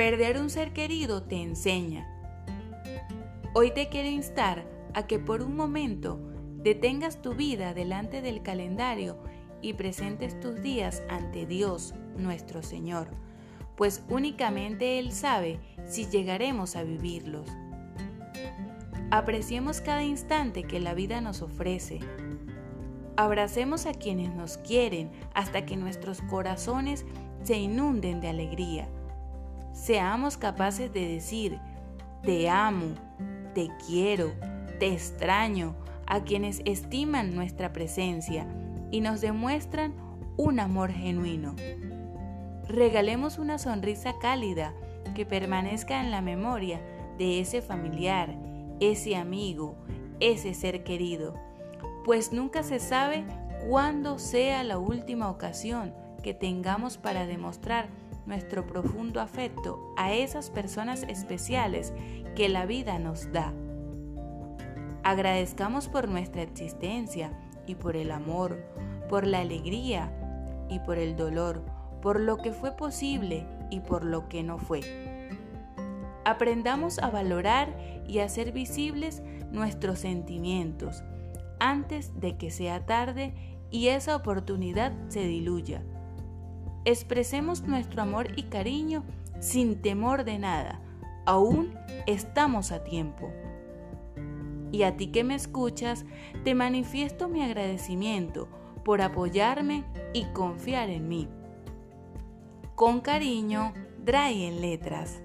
Perder un ser querido te enseña. Hoy te quiero instar a que por un momento detengas tu vida delante del calendario y presentes tus días ante Dios, nuestro Señor, pues únicamente Él sabe si llegaremos a vivirlos. Apreciemos cada instante que la vida nos ofrece. Abracemos a quienes nos quieren hasta que nuestros corazones se inunden de alegría. Seamos capaces de decir, te amo, te quiero, te extraño, a quienes estiman nuestra presencia y nos demuestran un amor genuino. Regalemos una sonrisa cálida que permanezca en la memoria de ese familiar, ese amigo, ese ser querido, pues nunca se sabe cuándo sea la última ocasión que tengamos para demostrar nuestro profundo afecto a esas personas especiales que la vida nos da. Agradezcamos por nuestra existencia y por el amor, por la alegría y por el dolor, por lo que fue posible y por lo que no fue. Aprendamos a valorar y a hacer visibles nuestros sentimientos antes de que sea tarde y esa oportunidad se diluya. Expresemos nuestro amor y cariño sin temor de nada. Aún estamos a tiempo. Y a ti que me escuchas, te manifiesto mi agradecimiento por apoyarme y confiar en mí. Con cariño, Dry en Letras.